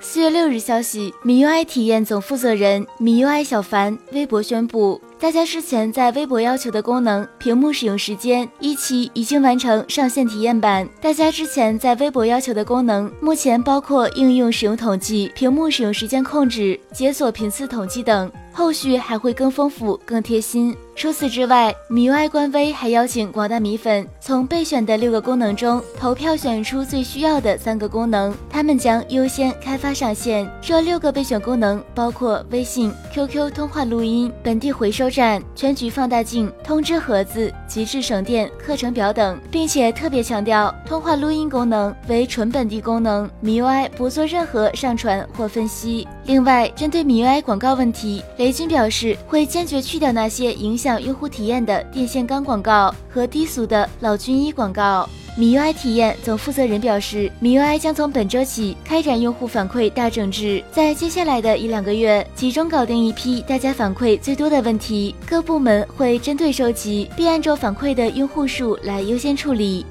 四月六日消息，米 UI 体验总负责人米 UI 小凡微博宣布。大家之前在微博要求的功能屏幕使用时间一期已经完成上线体验版。大家之前在微博要求的功能，目前包括应用使用统计、屏幕使用时间控制、解锁频次统计等。后续还会更丰富、更贴心。除此之外，米 UI 官微还邀请广大米粉从备选的六个功能中投票选出最需要的三个功能，他们将优先开发上线。这六个备选功能包括微信、QQ 通话录音、本地回收站、全局放大镜、通知盒子、极致省电课程表等，并且特别强调，通话录音功能为纯本地功能，米 UI 不做任何上传或分析。另外，针对米 UI 广告问题，雷军表示会坚决去掉那些影响用户体验的电线杆广告和低俗的老军医广告。米 UI 体验总负责人表示，米 UI 将从本周起开展用户反馈大整治，在接下来的一两个月集中搞定一批大家反馈最多的问题，各部门会针对收集并按照反馈的用户数来优先处理。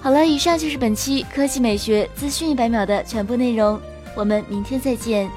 好了，以上就是本期科技美学资讯一百秒的全部内容，我们明天再见。